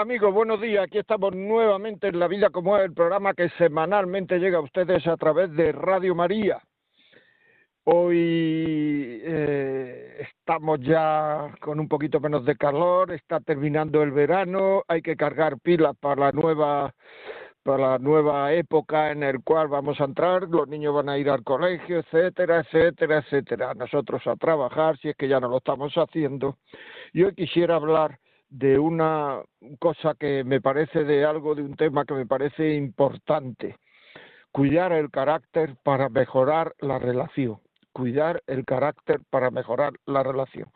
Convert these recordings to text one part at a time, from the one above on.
Amigos, buenos días. Aquí estamos nuevamente en La Vida como es, el programa que semanalmente llega a ustedes a través de Radio María. Hoy eh, estamos ya con un poquito menos de calor, está terminando el verano, hay que cargar pilas para la nueva para la nueva época en el cual vamos a entrar, los niños van a ir al colegio, etcétera, etcétera, etcétera. Nosotros a trabajar, si es que ya no lo estamos haciendo. Y hoy quisiera hablar de una cosa que me parece de algo, de un tema que me parece importante. Cuidar el carácter para mejorar la relación. Cuidar el carácter para mejorar la relación.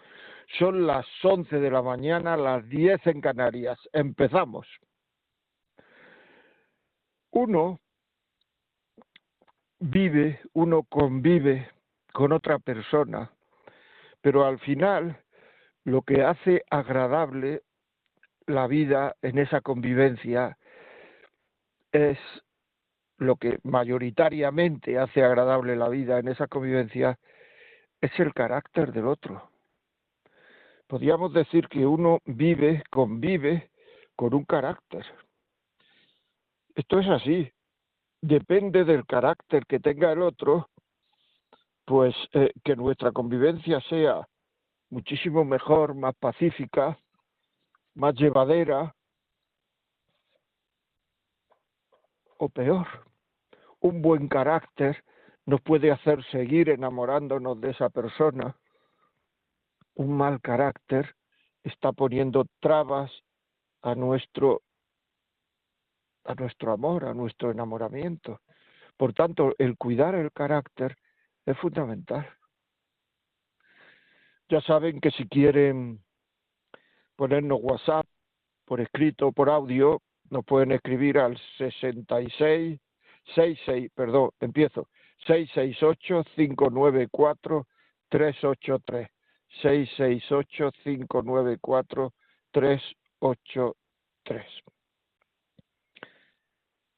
Son las 11 de la mañana, las 10 en Canarias. Empezamos. Uno vive, uno convive con otra persona, pero al final lo que hace agradable la vida en esa convivencia es lo que mayoritariamente hace agradable la vida en esa convivencia es el carácter del otro. Podríamos decir que uno vive, convive con un carácter. Esto es así. Depende del carácter que tenga el otro, pues eh, que nuestra convivencia sea muchísimo mejor, más pacífica, más llevadera o peor. Un buen carácter nos puede hacer seguir enamorándonos de esa persona. Un mal carácter está poniendo trabas a nuestro a nuestro amor, a nuestro enamoramiento. Por tanto, el cuidar el carácter es fundamental. Ya saben que si quieren ponernos WhatsApp por escrito o por audio, nos pueden escribir al 66 66, perdón, empiezo, 668 594 383 668 594 383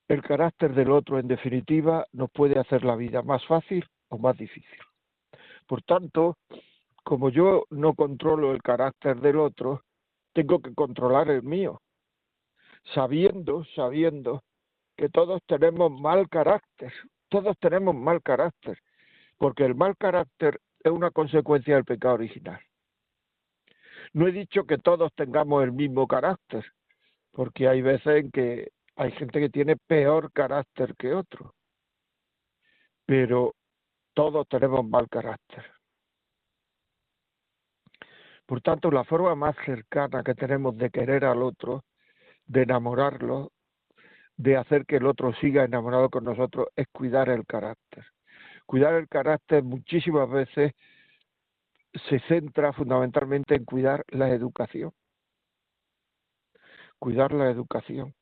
El carácter del otro, en definitiva, nos puede hacer la vida más fácil o más difícil. Por tanto, como yo no controlo el carácter del otro, tengo que controlar el mío, sabiendo, sabiendo que todos tenemos mal carácter, todos tenemos mal carácter, porque el mal carácter es una consecuencia del pecado original. No he dicho que todos tengamos el mismo carácter, porque hay veces en que hay gente que tiene peor carácter que otro, pero todos tenemos mal carácter. Por tanto, la forma más cercana que tenemos de querer al otro, de enamorarlo, de hacer que el otro siga enamorado con nosotros, es cuidar el carácter. Cuidar el carácter muchísimas veces se centra fundamentalmente en cuidar la educación. Cuidar la educación.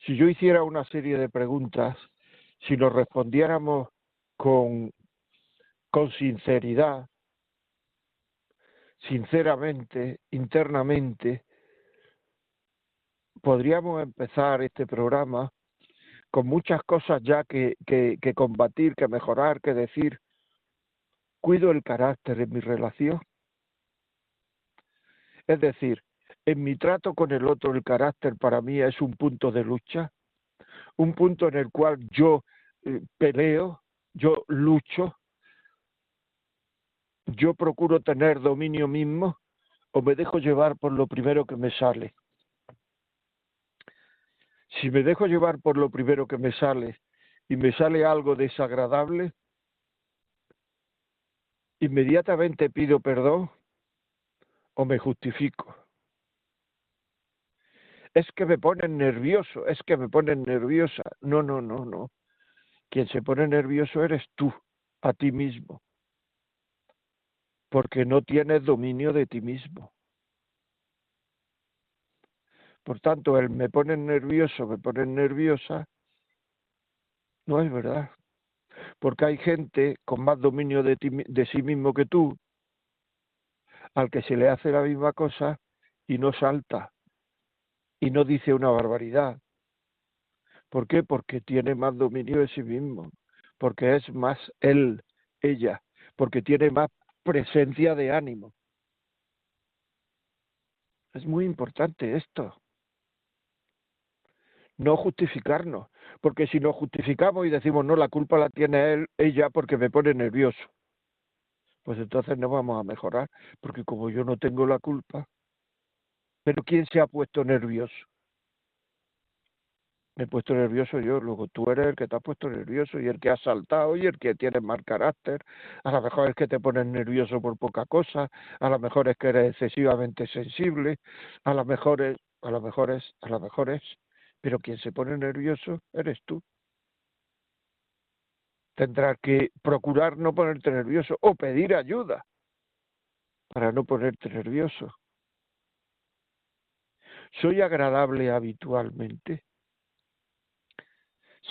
Si yo hiciera una serie de preguntas, si nos respondiéramos con, con sinceridad, sinceramente, internamente, podríamos empezar este programa con muchas cosas ya que, que, combatir, que mejorar, que decir, cuido el carácter en mi relación. Es decir, en mi trato con el otro el carácter para mí es un punto de lucha, un punto en el cual yo eh, peleo, yo lucho, yo procuro tener dominio mismo o me dejo llevar por lo primero que me sale. Si me dejo llevar por lo primero que me sale y me sale algo desagradable, inmediatamente pido perdón o me justifico. Es que me ponen nervioso, es que me ponen nerviosa. No, no, no, no. Quien se pone nervioso eres tú, a ti mismo porque no tienes dominio de ti mismo. Por tanto, él me pone nervioso, me pone nerviosa, No es verdad. Porque hay gente con más dominio de, de sí mismo que tú, al que se le hace la misma cosa y no salta y no dice una barbaridad. ¿Por qué? Porque tiene más dominio de sí mismo, porque es más él, ella, porque tiene más presencia de ánimo. Es muy importante esto. No justificarnos, porque si nos justificamos y decimos no, la culpa la tiene él, ella, porque me pone nervioso, pues entonces no vamos a mejorar, porque como yo no tengo la culpa, pero ¿quién se ha puesto nervioso? Me he puesto nervioso yo, luego tú eres el que te ha puesto nervioso y el que ha saltado y el que tiene mal carácter. A lo mejor es que te pones nervioso por poca cosa, a lo mejor es que eres excesivamente sensible, a lo mejor es, a lo mejor es, a lo mejor es, pero quien se pone nervioso eres tú. Tendrás que procurar no ponerte nervioso o pedir ayuda para no ponerte nervioso. Soy agradable habitualmente.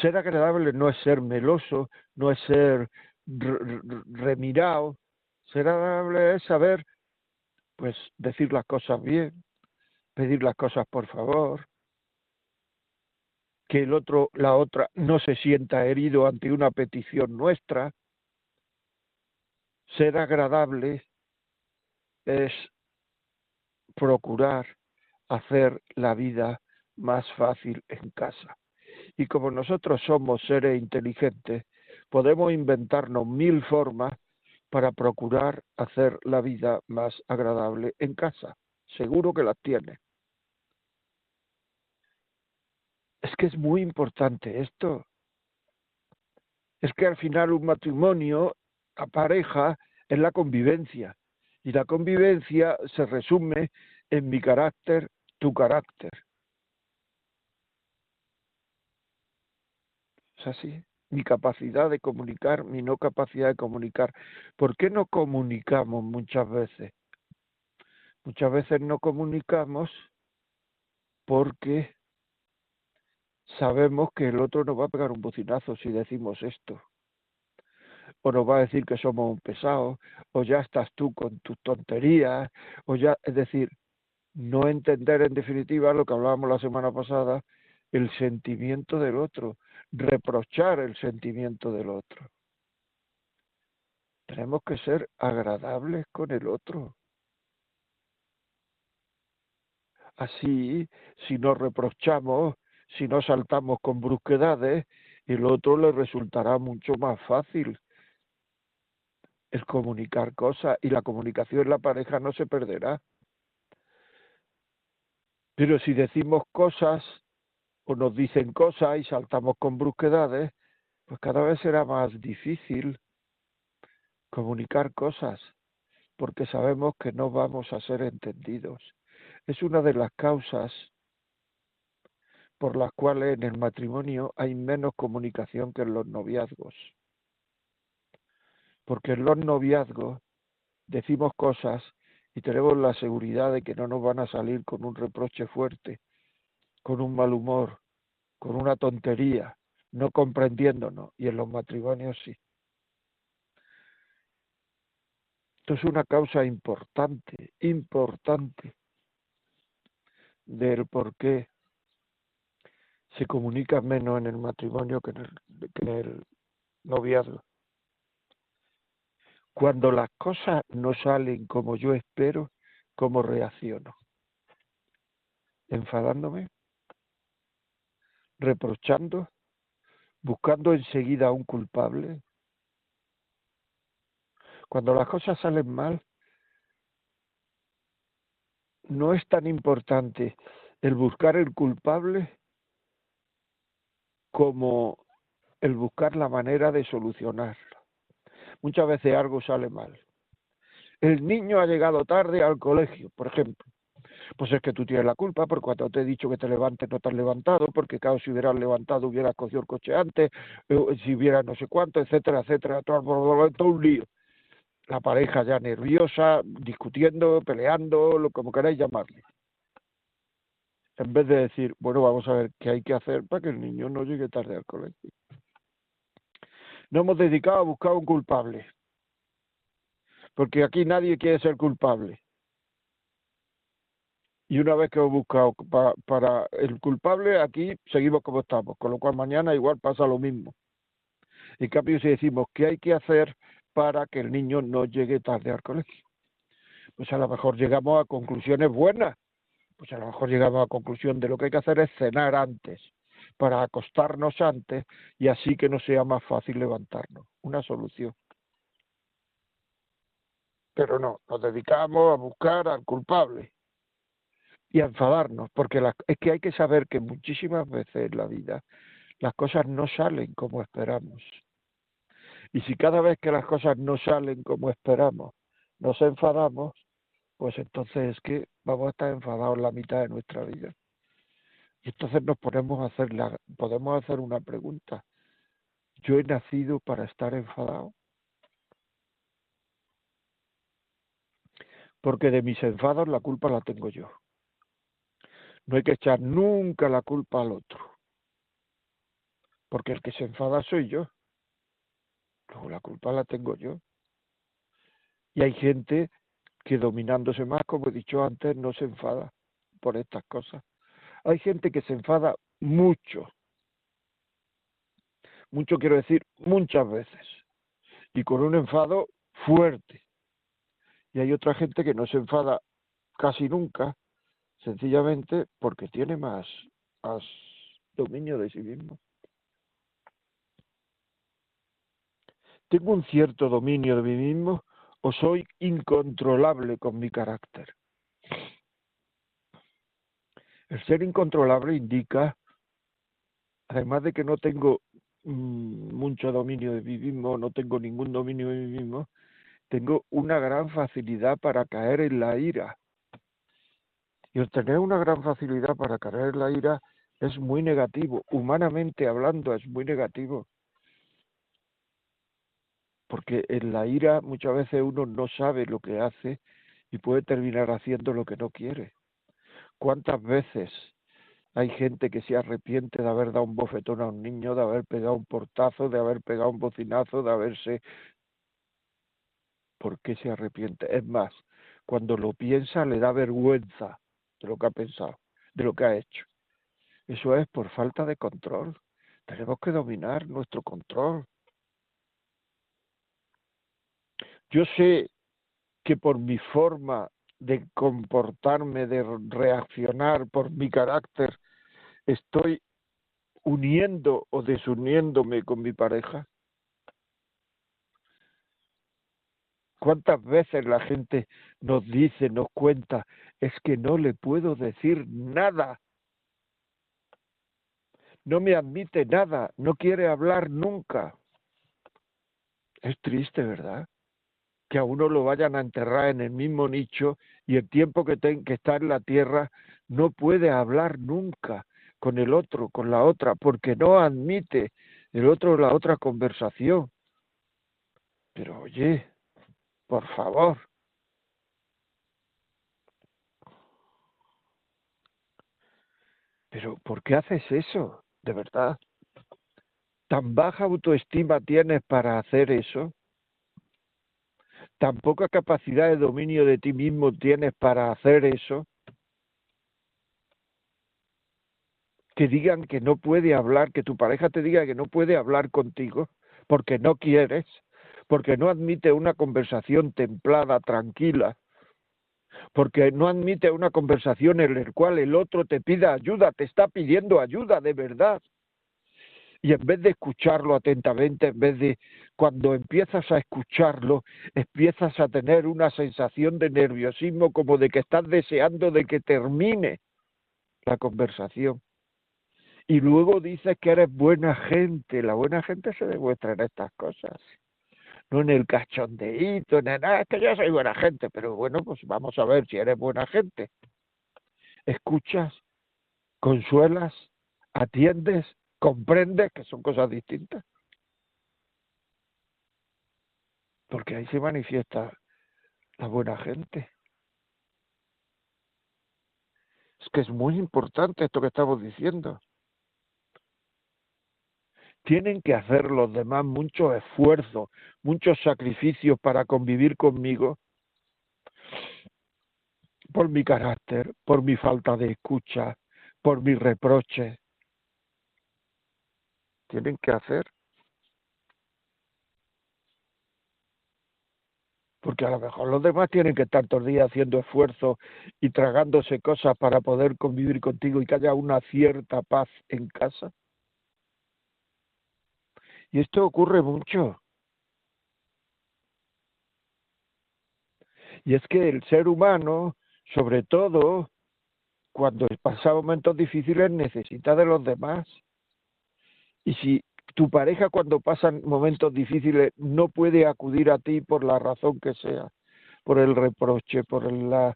Ser agradable no es ser meloso, no es ser remirado. Ser agradable es saber, pues, decir las cosas bien, pedir las cosas por favor, que el otro, la otra, no se sienta herido ante una petición nuestra. Ser agradable es procurar hacer la vida más fácil en casa. Y como nosotros somos seres inteligentes, podemos inventarnos mil formas para procurar hacer la vida más agradable en casa. Seguro que las tiene. Es que es muy importante esto. Es que al final un matrimonio, la pareja, es la convivencia. Y la convivencia se resume en mi carácter, tu carácter. Así. Mi capacidad de comunicar, mi no capacidad de comunicar. ¿Por qué no comunicamos muchas veces? Muchas veces no comunicamos porque sabemos que el otro nos va a pegar un bocinazo si decimos esto. O nos va a decir que somos un pesado, o ya estás tú con tus tonterías, o ya, es decir, no entender en definitiva lo que hablábamos la semana pasada, el sentimiento del otro, reprochar el sentimiento del otro. Tenemos que ser agradables con el otro. Así, si nos reprochamos, si no saltamos con brusquedades, el otro le resultará mucho más fácil el comunicar cosas y la comunicación en la pareja no se perderá. Pero si decimos cosas o nos dicen cosas y saltamos con brusquedades, pues cada vez será más difícil comunicar cosas, porque sabemos que no vamos a ser entendidos. Es una de las causas por las cuales en el matrimonio hay menos comunicación que en los noviazgos. Porque en los noviazgos decimos cosas y tenemos la seguridad de que no nos van a salir con un reproche fuerte, con un mal humor, con una tontería, no comprendiéndonos, y en los matrimonios sí. Esto es una causa importante, importante del por qué se comunica menos en el matrimonio que en el, que en el noviazgo. Cuando las cosas no salen como yo espero, ¿cómo reacciono? ¿Enfadándome? ¿Reprochando? ¿Buscando enseguida a un culpable? Cuando las cosas salen mal, no es tan importante el buscar el culpable como el buscar la manera de solucionarlo. Muchas veces algo sale mal. El niño ha llegado tarde al colegio, por ejemplo. Pues es que tú tienes la culpa, porque cuando te he dicho que te levantes no te has levantado, porque claro, si hubieras levantado hubieras cogido el coche antes, si hubiera no sé cuánto, etcétera, etcétera, todo, un lío. La pareja ya nerviosa, discutiendo, peleando, como queráis llamarle en vez de decir, bueno, vamos a ver qué hay que hacer para que el niño no llegue tarde al colegio. no hemos dedicado a buscar un culpable. Porque aquí nadie quiere ser culpable. Y una vez que hemos buscado para el culpable, aquí seguimos como estamos. Con lo cual mañana igual pasa lo mismo. En cambio, si decimos qué hay que hacer para que el niño no llegue tarde al colegio, pues a lo mejor llegamos a conclusiones buenas. Pues a lo mejor llegamos a conclusión de lo que hay que hacer es cenar antes para acostarnos antes y así que no sea más fácil levantarnos. Una solución. Pero no, nos dedicamos a buscar al culpable y a enfadarnos, porque es que hay que saber que muchísimas veces en la vida las cosas no salen como esperamos. Y si cada vez que las cosas no salen como esperamos, nos enfadamos, pues entonces es que vamos a estar enfadados la mitad de nuestra vida. Y entonces nos ponemos a hacer la, podemos hacer una pregunta. ¿Yo he nacido para estar enfadado? Porque de mis enfados la culpa la tengo yo. No hay que echar nunca la culpa al otro. Porque el que se enfada soy yo. Luego la culpa la tengo yo. Y hay gente que dominándose más, como he dicho antes, no se enfada por estas cosas. Hay gente que se enfada mucho. Mucho quiero decir muchas veces. Y con un enfado fuerte. Y hay otra gente que no se enfada casi nunca, sencillamente porque tiene más, dominio de sí mismo. ¿Tengo un cierto dominio de mí mismo o soy incontrolable con mi carácter? El ser incontrolable indica, además de que no tengo mm, mucho dominio de mí mismo, no tengo ningún dominio de mí mismo, tengo una gran facilidad para caer en la ira. Y el tener una gran facilidad para en la ira es muy negativo, humanamente hablando es muy negativo. Porque en la ira muchas veces uno no sabe lo que hace y puede terminar haciendo lo que no quiere. ¿Cuántas veces hay gente que se arrepiente de haber dado un bofetón a un niño, de haber pegado un portazo, de haber pegado un bocinazo, de haberse... ¿Por qué se arrepiente? Es más, cuando lo piensa le da vergüenza de lo que ha pensado, de lo que ha hecho. Eso es por falta de control. Tenemos que dominar nuestro control. Yo sé que por mi forma de comportarme, de reaccionar por mi carácter, estoy uniendo o desuniéndome con mi pareja? ¿Cuántas veces la gente nos dice, nos cuenta, es que no le puedo decir nada? No me admite nada, no quiere hablar nunca. Es triste, ¿verdad? que a uno lo vayan a enterrar en el mismo nicho y el tiempo que, que está en la tierra no puede hablar nunca con el otro, con la otra, porque no admite el otro la otra conversación. Pero oye, por favor. Pero ¿por qué haces eso? De verdad. ¿Tan baja autoestima tienes para hacer eso? tan poca capacidad de dominio de ti mismo tienes para hacer eso, que digan que no puede hablar, que tu pareja te diga que no puede hablar contigo porque no quieres, porque no admite una conversación templada, tranquila, porque no admite una conversación en la cual el otro te pida ayuda, te está pidiendo ayuda de verdad y en vez de escucharlo atentamente, en vez de cuando empiezas a escucharlo, empiezas a tener una sensación de nerviosismo como de que estás deseando de que termine la conversación. Y luego dices que eres buena gente. La buena gente se demuestra en estas cosas. No en el cachondeíto, en nada, es que yo soy buena gente, pero bueno, pues vamos a ver si eres buena gente. Escuchas, consuelas, atiendes comprende que son cosas distintas. Porque ahí se manifiesta la buena gente. Es que es muy importante esto que estamos diciendo. Tienen que hacer los demás mucho esfuerzo, muchos sacrificios para convivir conmigo por mi carácter, por mi falta de escucha, por mi reproche. Tienen que hacer. Porque a lo mejor los demás tienen que estar todos los días haciendo esfuerzo y tragándose cosas para poder convivir contigo y que haya una cierta paz en casa. Y esto ocurre mucho. Y es que el ser humano, sobre todo cuando pasa momentos difíciles, necesita de los demás. Y si tu pareja cuando pasan momentos difíciles no puede acudir a ti por la razón que sea, por el reproche, por la...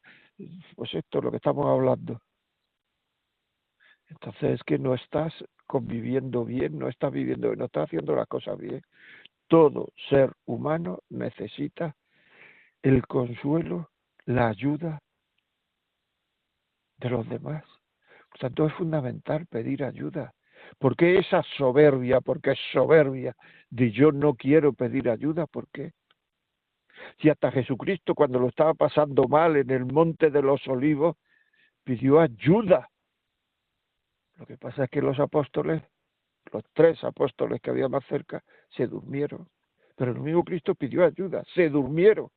Pues esto, lo que estamos hablando. Entonces es que no estás conviviendo bien, no estás viviendo, no estás haciendo las cosas bien. Todo ser humano necesita el consuelo, la ayuda de los demás. Por tanto, es fundamental pedir ayuda. ¿Por qué esa soberbia? Porque es soberbia de yo no quiero pedir ayuda. ¿Por qué? Si hasta Jesucristo cuando lo estaba pasando mal en el monte de los olivos pidió ayuda lo que pasa es que los apóstoles, los tres apóstoles que había más cerca, se durmieron. Pero el mismo Cristo pidió ayuda, se durmieron.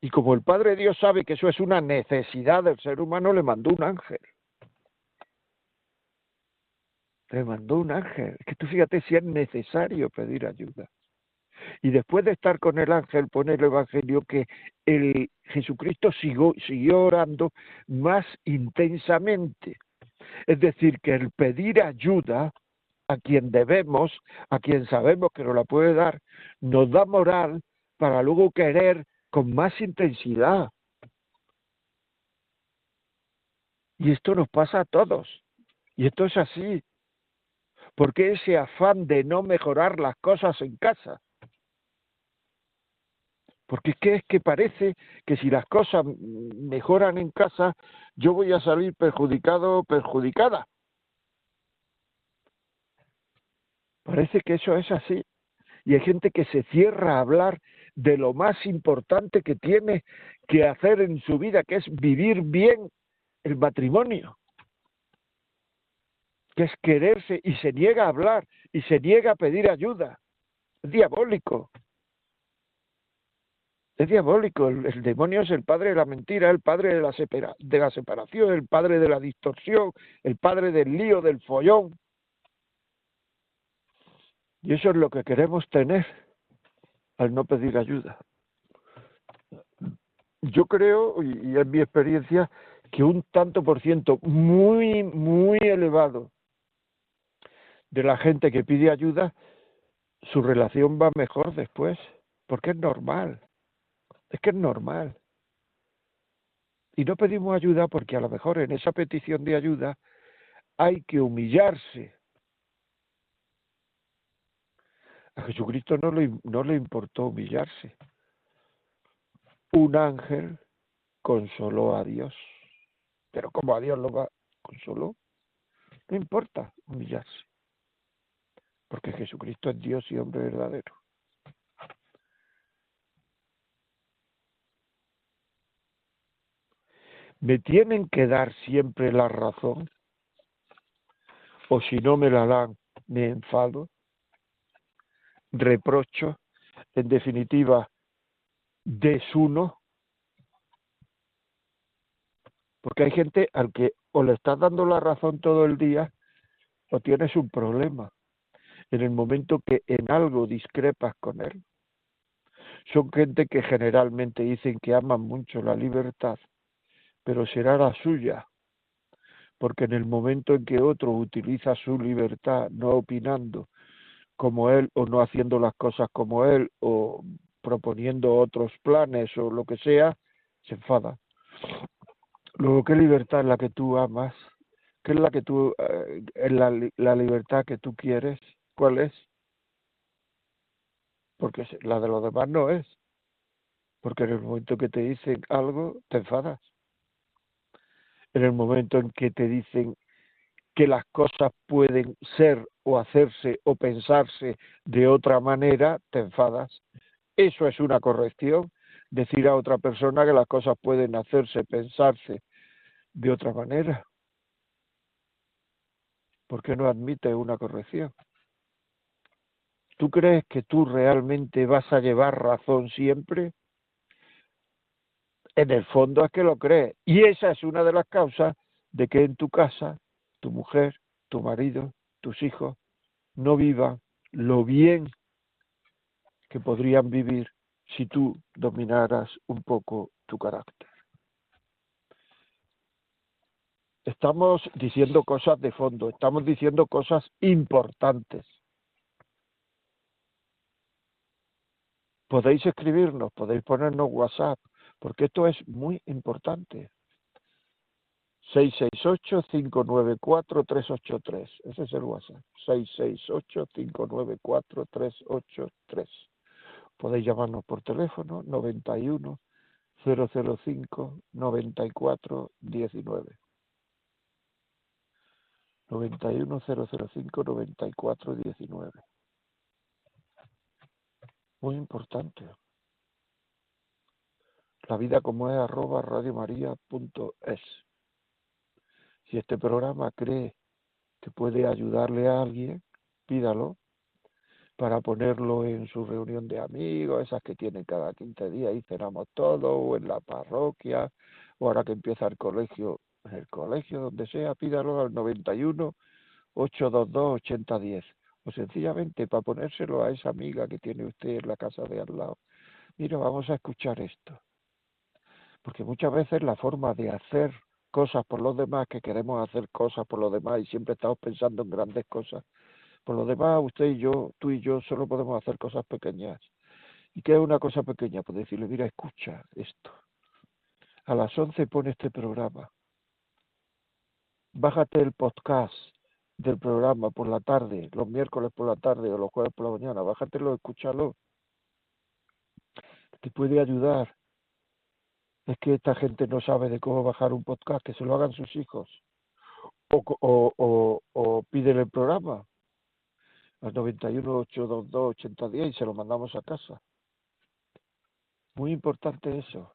Y como el Padre Dios sabe que eso es una necesidad del ser humano, le mandó un ángel. Le mandó un ángel. Es que tú fíjate si es necesario pedir ayuda. Y después de estar con el ángel, pone el Evangelio que el Jesucristo siguió, siguió orando más intensamente. Es decir, que el pedir ayuda a quien debemos, a quien sabemos que nos la puede dar, nos da moral para luego querer con más intensidad. Y esto nos pasa a todos. Y esto es así. Porque ese afán de no mejorar las cosas en casa. Porque es que, es que parece que si las cosas mejoran en casa, yo voy a salir perjudicado o perjudicada. Parece que eso es así. Y hay gente que se cierra a hablar de lo más importante que tiene que hacer en su vida, que es vivir bien el matrimonio, que es quererse y se niega a hablar y se niega a pedir ayuda. Es diabólico. Es diabólico, el, demonio es el padre de la mentira, el padre de la, de la separación, el padre de la distorsión, el padre del lío, del follón. Y eso es lo que queremos tener al no pedir ayuda. Yo creo, y, en mi experiencia, que un tanto por ciento muy, muy elevado de la gente que pide ayuda, su relación va mejor después, porque es normal. Es que es normal. Y no pedimos ayuda porque a lo mejor en esa petición de ayuda hay que humillarse. A Jesucristo no le, no le importó humillarse. Un ángel consoló a Dios. Pero como a Dios lo va, consoló, no importa humillarse. Porque Jesucristo es Dios y hombre verdadero. Me tienen que dar siempre la razón, o si no me la dan, me enfado, reprocho, en definitiva, desuno, porque hay gente al que o le estás dando la razón todo el día o tienes un problema. En el momento que en algo discrepas con él. Son gente que generalmente dicen que aman mucho la libertad, pero será la suya, porque en el momento en que otro utiliza su libertad, no opinando como él o no haciendo las cosas como él o proponiendo otros planes o lo que sea, se enfada. Luego, ¿qué libertad es la que tú amas? ¿Qué es la que tú, eh, es la, la libertad que tú quieres? ¿Cuál es? Porque la de los demás no es. Porque en el momento que te dicen algo, te enfadas en el momento en que te dicen que las cosas pueden ser o hacerse o pensarse de otra manera, te enfadas. Eso es una corrección, decir a otra persona que las cosas pueden hacerse, pensarse de otra manera. ¿Por qué no admite una corrección? ¿Tú crees que tú realmente vas a llevar razón siempre? En el fondo es que lo crees. Y esa es una de las causas de que en tu casa tu mujer, tu marido, tus hijos no vivan lo bien que podrían vivir si tú dominaras un poco tu carácter. Estamos diciendo cosas de fondo, estamos diciendo cosas importantes. Podéis escribirnos, podéis ponernos WhatsApp, porque esto es muy importante. 668-594-383. Ese es el WhatsApp. 668-594-383. Podéis llamarnos por teléfono 91 005 94 19. 91 005 94 19. Muy importante. La vida como es arroba radiomaria.es. Si este programa cree que puede ayudarle a alguien, pídalo para ponerlo en su reunión de amigos, esas que tienen cada 15 días y cenamos todos, o en la parroquia, o ahora que empieza el colegio, en el colegio, donde sea, pídalo al 91 822 8010 o sencillamente para ponérselo a esa amiga que tiene usted en la casa de al lado. Mira, vamos a escuchar esto. Porque muchas veces la forma de hacer cosas por los demás, que queremos hacer cosas por los demás y siempre estamos pensando en grandes cosas. Por los demás, usted y yo, tú y yo, solo podemos hacer cosas pequeñas. ¿Y qué es una cosa pequeña? Pues decirle, mira, escucha esto. A las 11 pone este programa. Bájate el podcast del programa por la tarde, los miércoles por la tarde o los jueves por la mañana. Bájatelo, escúchalo. Te puede ayudar es que esta gente no sabe de cómo bajar un podcast, que se lo hagan sus hijos. O, o, o, piden el programa al 91 822 8010 y se lo mandamos a casa. Muy importante eso.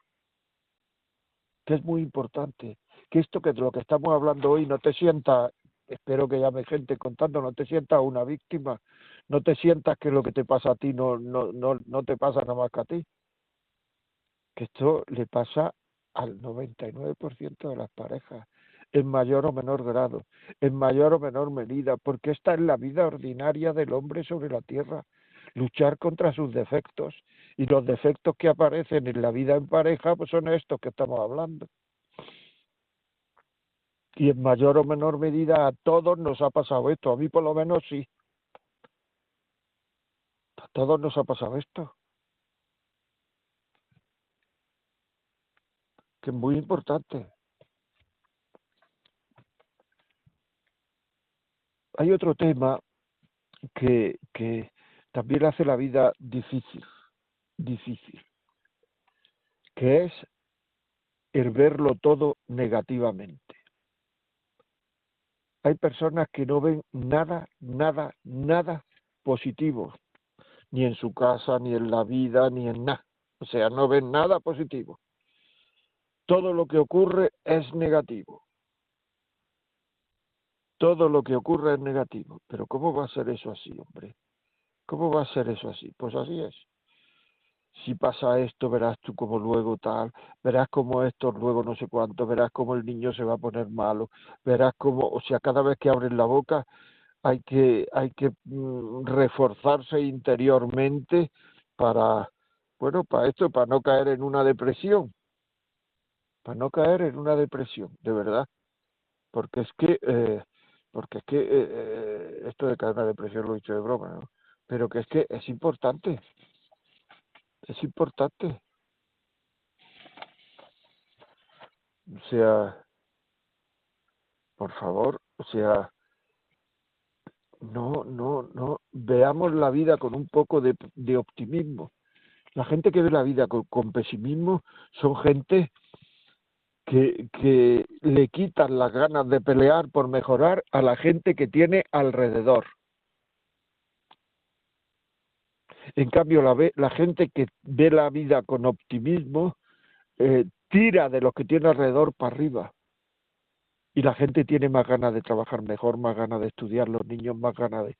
Que es muy importante. Que esto que de lo que estamos hablando hoy no te sienta, espero que llame gente contando, no te sientas una víctima, no te sientas que lo que te pasa a ti no, no, no, no te pasa nada más que a ti que esto le pasa al 99% de las parejas, en mayor o menor grado, en mayor o menor medida, porque esta es la vida ordinaria del hombre sobre la tierra, luchar contra sus defectos, y los defectos que aparecen en la vida en pareja pues son estos que estamos hablando. Y en mayor o menor medida a todos nos ha pasado esto, a mí por lo menos sí. A todos nos ha pasado esto. Es muy importante. Hay otro tema que, que también hace la vida difícil, difícil, que es el verlo todo negativamente. Hay personas que no ven nada, nada, nada positivo, ni en su casa, ni en la vida, ni en nada. O sea, no ven nada positivo todo lo que ocurre es negativo. Todo lo que ocurre es negativo. Pero ¿cómo va a ser eso así, hombre? ¿Cómo va a ser eso así? Pues así es. Si pasa esto, verás tú como luego tal, verás como esto luego no sé cuánto, verás como el niño se va a poner malo, verás como, o sea, cada vez que abren la boca hay que, hay que mm, reforzarse interiormente para, bueno, para esto, para no caer en una depresión para no caer en una depresión, de verdad. Porque es que, eh, porque es que eh, eh, esto de caer en una depresión lo he dicho de broma, ¿no? Pero que es que es importante, es importante. O sea, por favor, o sea, no, no, no, veamos la vida con un poco de, de optimismo. La gente que ve la vida con, con pesimismo son gente que, le quitan las ganas de pelear por mejorar a la gente que tiene alrededor. En cambio, la, la gente que ve la vida con optimismo eh, tira de los que tiene alrededor para arriba. Y la gente tiene más ganas de trabajar mejor, más ganas de estudiar, los niños más ganas de...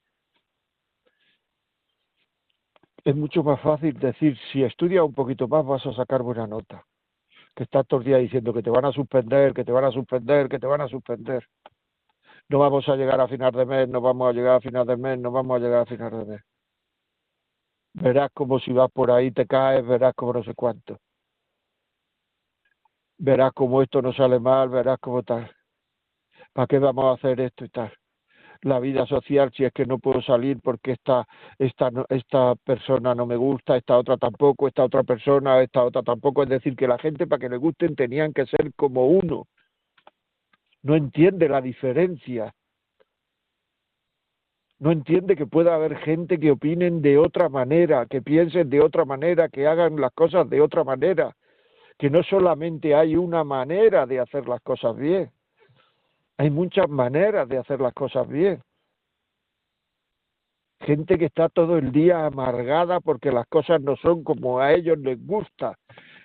Es mucho más fácil decir, si estudias un poquito más vas a sacar buena nota. Que estás todos los días diciendo que te van a suspender, que te van a suspender, que te van a suspender. No vamos a llegar a final de mes, no vamos a llegar a final de mes, no vamos a llegar a final de mes verás como si vas por ahí te caes, verás como no sé cuánto. Verás como esto no sale mal, verás como tal. ¿Para qué vamos a hacer esto y tal? La vida social, si es que no puedo salir porque esta, esta, esta persona no me gusta, esta otra tampoco, esta otra persona, esta otra tampoco. Es decir, que la gente para que le gusten tenían que ser como uno. No entiende la diferencia no entiende que pueda haber gente que opinen de otra manera, que piensen de otra manera, que hagan las cosas de otra manera, que no solamente hay una manera de hacer las cosas bien, hay muchas maneras de hacer las cosas bien. Gente que está todo el día amargada porque las cosas no son como a ellos les gusta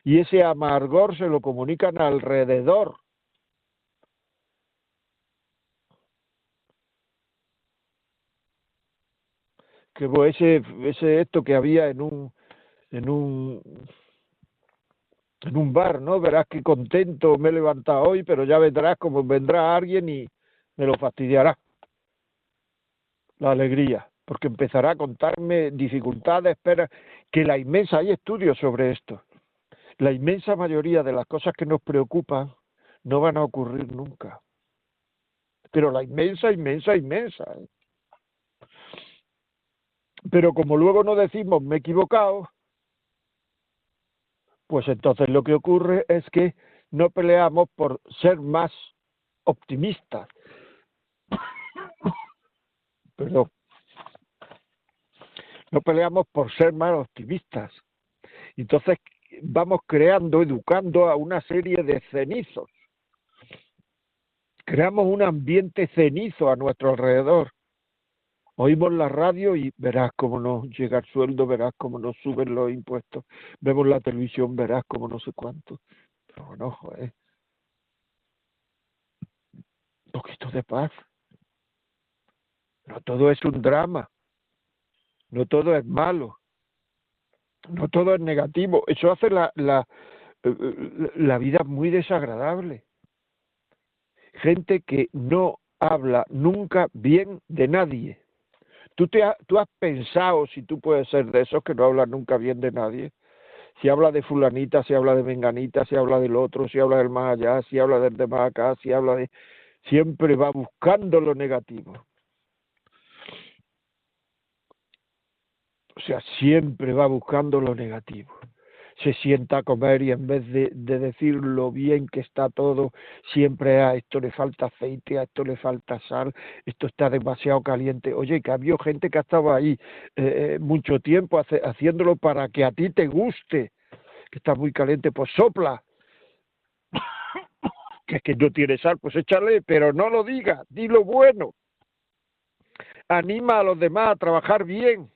y ese amargor se lo comunican alrededor que ese, ese esto que había en un en un en un bar, ¿no? Verás que contento me he levantado hoy, pero ya vendrás como vendrá alguien y me lo fastidiará. La alegría, porque empezará a contarme dificultades, pero que la inmensa, hay estudios sobre esto. La inmensa mayoría de las cosas que nos preocupan no van a ocurrir nunca. Pero la inmensa, inmensa, inmensa. ¿eh? Pero como luego no decimos me he equivocado, pues entonces lo que ocurre es que no peleamos por ser más optimistas. Perdón. No peleamos por ser más optimistas. Entonces vamos creando, educando a una serie de cenizos. Creamos un ambiente cenizo a nuestro alrededor Oímos la radio y verás cómo nos llega el sueldo, verás cómo nos suben los impuestos. Vemos la televisión, verás cómo no sé cuánto. Pero bueno, joder. Un poquito de paz. No todo es un drama. No todo es malo. No todo es negativo. Eso hace la, la, la vida muy desagradable. Gente que no habla nunca bien de nadie ¿Tú, te ¿Tú has pensado si tú puedes ser de esos que no hablan nunca bien de nadie? Si habla de fulanita, si habla de menganita, si habla del otro, si habla del más allá, si habla del de más acá, si habla de... Siempre va buscando lo negativo. O sea, siempre va buscando lo negativo se sienta a comer y en vez de, decir lo bien que está todo, siempre a esto le falta aceite, a esto le falta sal, esto está demasiado caliente. Oye, que había gente que estaba ahí eh, eh, mucho tiempo haciéndolo para que a ti te guste, que está muy caliente, pues sopla. que es que no tiene sal, pues échale, pero no lo diga, di lo bueno. Anima a los demás a trabajar bien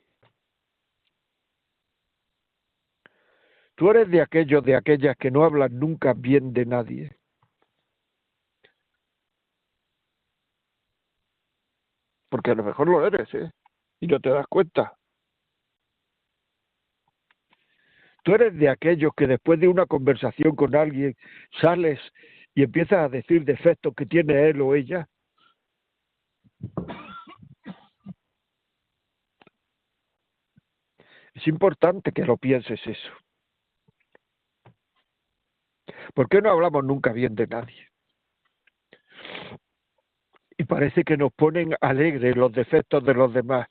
Tú eres de aquellos, de aquellas que no hablan nunca bien de nadie. Porque a lo mejor lo eres, ¿eh? Y no te das cuenta. Tú eres de aquellos que después de una conversación con alguien sales y empiezas a decir defectos que tiene él o ella. Es importante que lo pienses eso. ¿Por qué no hablamos nunca bien de nadie? Y parece que nos ponen alegres los defectos de los demás.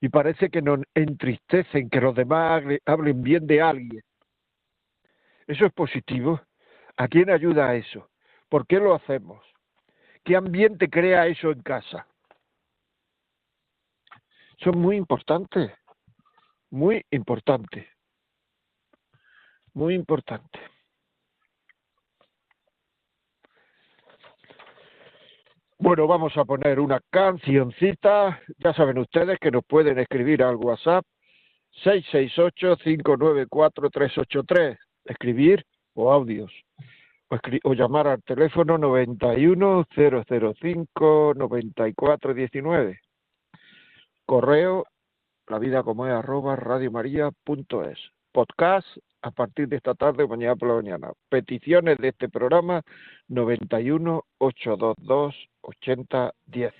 Y parece que nos entristecen que los demás hablen bien de alguien. ¿Eso es positivo? ¿A quién ayuda eso? ¿Por qué lo hacemos? ¿Qué ambiente crea eso en casa? Es muy importante, muy importante, muy importante. Bueno, vamos a poner una cancioncita. Ya saben ustedes que nos pueden escribir al WhatsApp 668-594-383. Escribir o audios. O, llamar al teléfono 91-005-9419. Correo la vida como es arroba radiomaria.es. Podcast a partir de esta tarde o mañana por la mañana. Peticiones de este programa 91 822 8010.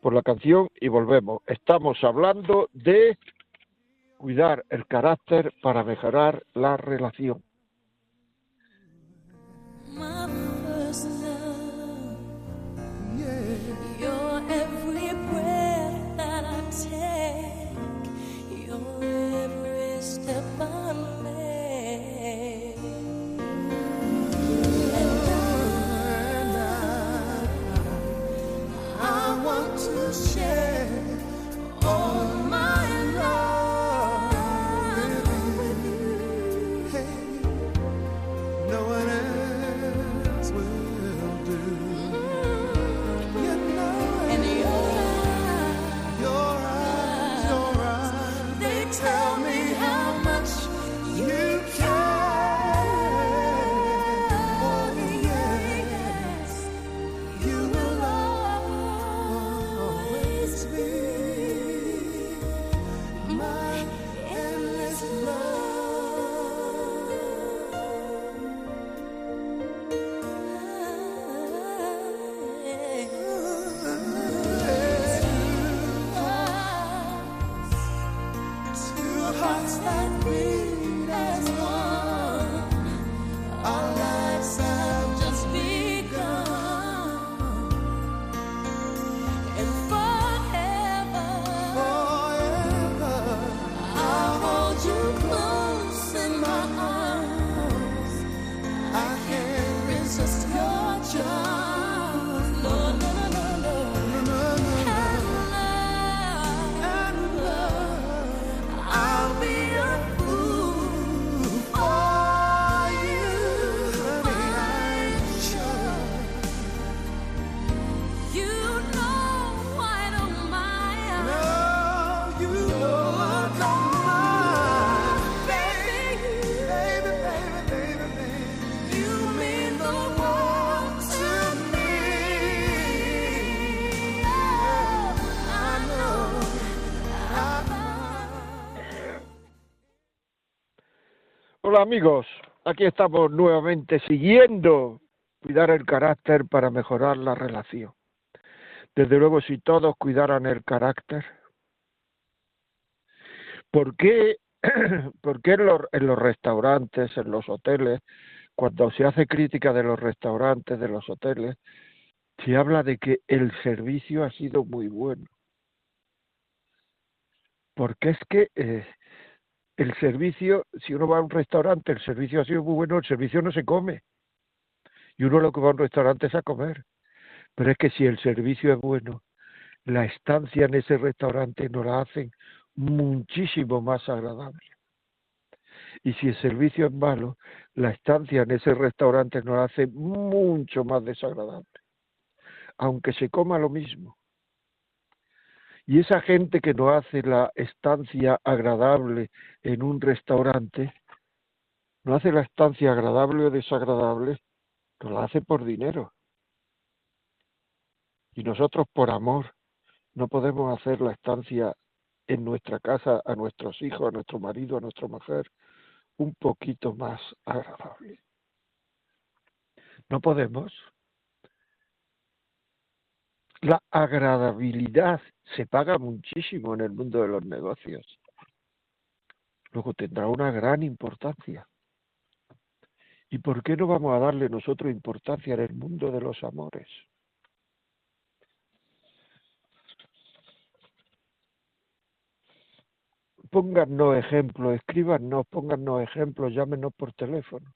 Por la canción y volvemos. Estamos hablando de cuidar el carácter para mejorar la relación. Amigos, aquí estamos nuevamente siguiendo cuidar el carácter para mejorar la relación. Desde luego, si todos cuidaran el carácter, ¿por qué, por qué en, los, en los restaurantes, en los hoteles, cuando se hace crítica de los restaurantes, de los hoteles, se habla de que el servicio ha sido muy bueno? Porque es que eh, el servicio, si uno va a un restaurante, el servicio ha sido muy bueno, el servicio no se come. Y uno lo que va a un restaurante es a comer. Pero es que si el servicio es bueno, la estancia en ese restaurante nos la hacen muchísimo más agradable. Y si el servicio es malo, la estancia en ese restaurante nos la hace mucho más desagradable. Aunque se coma lo mismo. Y esa gente que no hace la estancia agradable en un restaurante, no hace la estancia agradable o desagradable, no la hace por dinero. Y nosotros por amor no podemos hacer la estancia en nuestra casa a nuestros hijos, a nuestro marido, a nuestra mujer, un poquito más agradable. No podemos. La agradabilidad se paga muchísimo en el mundo de los negocios. Luego tendrá una gran importancia. ¿Y por qué no vamos a darle nosotros importancia en el mundo de los amores? Póngannos ejemplos, escríbanos, póngannos ejemplos, llámenos por teléfono.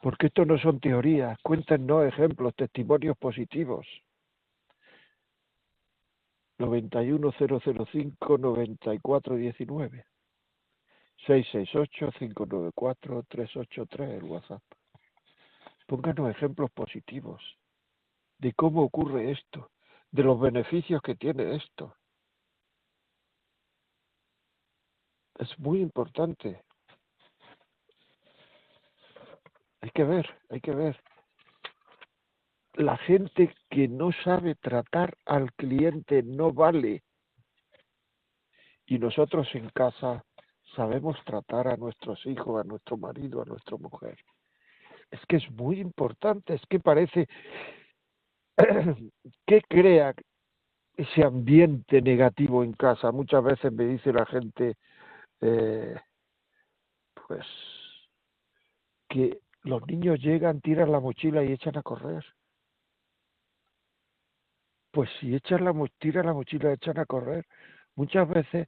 Porque esto no son teorías, cuéntenos ejemplos, testimonios positivos. 91005-9419. 668-594-383 el WhatsApp. Pónganos ejemplos positivos. de cómo ocurre esto, de los beneficios que tiene esto. Es muy importante. Hay que ver, hay que ver. La gente que no sabe tratar al cliente no vale. Y nosotros en casa sabemos tratar a nuestros hijos, a nuestro marido, a nuestra mujer. Es que es muy importante, es que parece que crea ese ambiente negativo en casa. Muchas veces me dice la gente, eh, pues, que los niños llegan, tiran la mochila y echan a correr. Pues si echan la, tiran la mochila echan a correr, muchas veces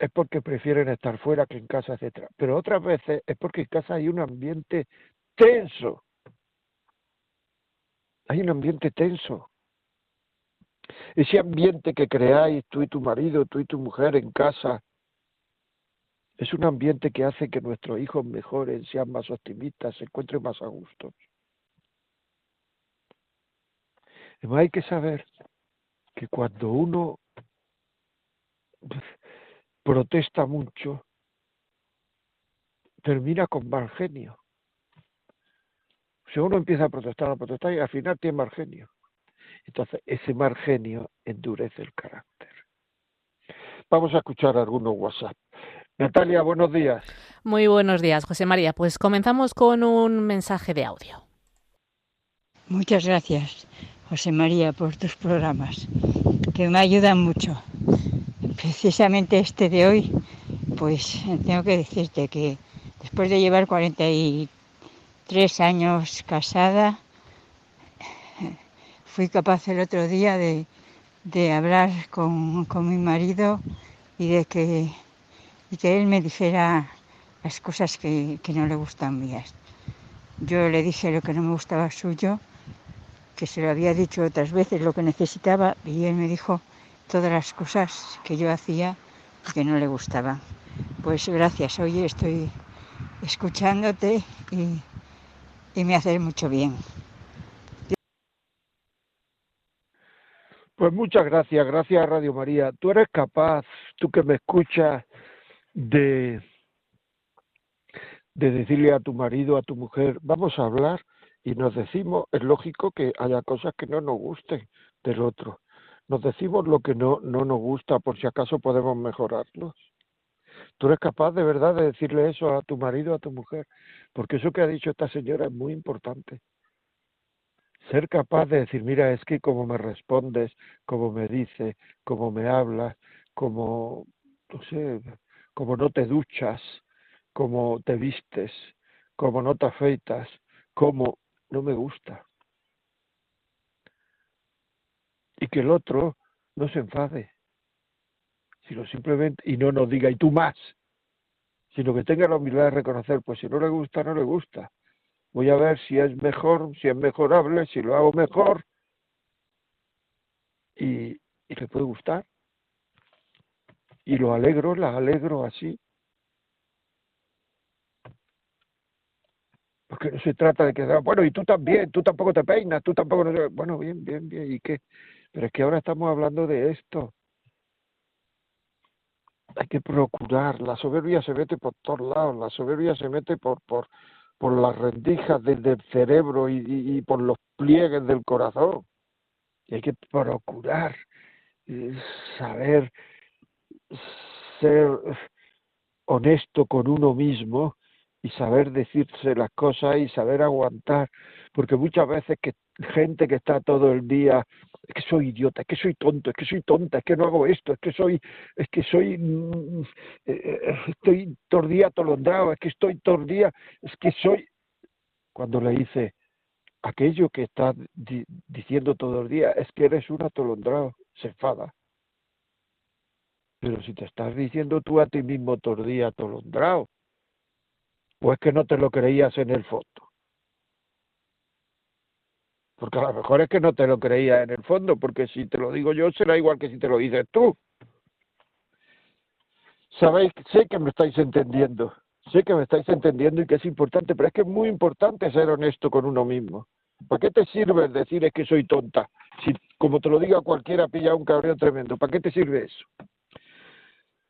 es porque prefieren estar fuera que en casa, etcétera. Pero otras veces es porque en casa hay un ambiente tenso. Hay un ambiente tenso. Ese ambiente que creáis tú y tu marido, tú y tu mujer en casa, es un ambiente que hace que nuestros hijos mejoren, sean más optimistas, se encuentren más a gusto. Además hay que saber que cuando uno protesta mucho, termina con mal genio. Si uno empieza a protestar, a protestar y al final tiene mal genio. Entonces, ese mal genio endurece el carácter. Vamos a escuchar algunos WhatsApp. Natalia, buenos días. Muy buenos días, José María. Pues comenzamos con un mensaje de audio. Muchas gracias, José María, por tus programas, que me ayudan mucho. Precisamente este de hoy, pues tengo que decirte que después de llevar 43 años casada, fui capaz el otro día de, hablar con, con mi marido y de que y que él me dijera las cosas que, no le gustan mías. Yo le dije lo que no me gustaba suyo, que se lo había dicho otras veces lo que necesitaba y él me dijo todas las cosas que yo hacía que no le gustaban. Pues gracias, hoy estoy escuchándote y, y me hace mucho bien. Pues muchas gracias, gracias Radio María. Tú eres capaz, tú que me escuchas, de, de decirle a tu marido, a tu mujer, vamos a hablar y nos decimos, es lógico que haya cosas que no nos gusten del otro. Nos decimos lo que no, no nos gusta por si acaso podemos mejorarlos. Tú eres capaz de verdad de decirle eso a tu marido, a tu mujer, porque eso que ha dicho esta señora es muy importante. Ser capaz de decir, mira, es que como me respondes, como me dices, como me hablas, como, no sé, como no te duchas, como te vistes, como no te afeitas, como no me gusta. Y que el otro no se enfade, sino simplemente, y no nos diga, y tú más, sino que tenga la humildad de reconocer, pues si no le gusta, no le gusta. Voy a ver si es mejor, si es mejorable, si lo hago mejor, y, y le puede gustar y lo alegro, la alegro así. Porque se trata de que, bueno, y tú también, tú tampoco te peinas, tú tampoco no Bueno, bien, bien, bien, ¿y qué? Pero es que ahora estamos hablando de esto. Hay que procurar, la soberbia se mete por todos lados, la soberbia se mete por, por, por las rendijas del, cerebro y, y, por los pliegues del corazón. Y hay que procurar eh, saber ser honesto con uno mismo y saber decirse las cosas y saber aguantar, porque muchas veces que gente que está todo el día, es que soy idiota, es que soy tonto, es que soy tonta, es que no hago esto, es que soy, es que soy, mm, eh, eh, estoy todo el día atolondrado, es que estoy todo el día, es que soy, cuando le dice, aquello que está diciendo todo el día, es que eres un atolondrado, se enfada. Pero si te estás diciendo tú a ti mismo todo el día atolondrado, o es que no te lo creías en el fondo. Porque a lo mejor es que no te lo creías en el fondo, porque si te lo digo yo será igual que si te lo dices tú. Sabéis, sé que me estáis entendiendo, sé que me estáis entendiendo y que es importante, pero es que es muy importante ser honesto con uno mismo. ¿Para qué te sirve decir es que soy tonta? Si, como te lo diga cualquiera, pilla un cabreo tremendo. ¿Para qué te sirve eso?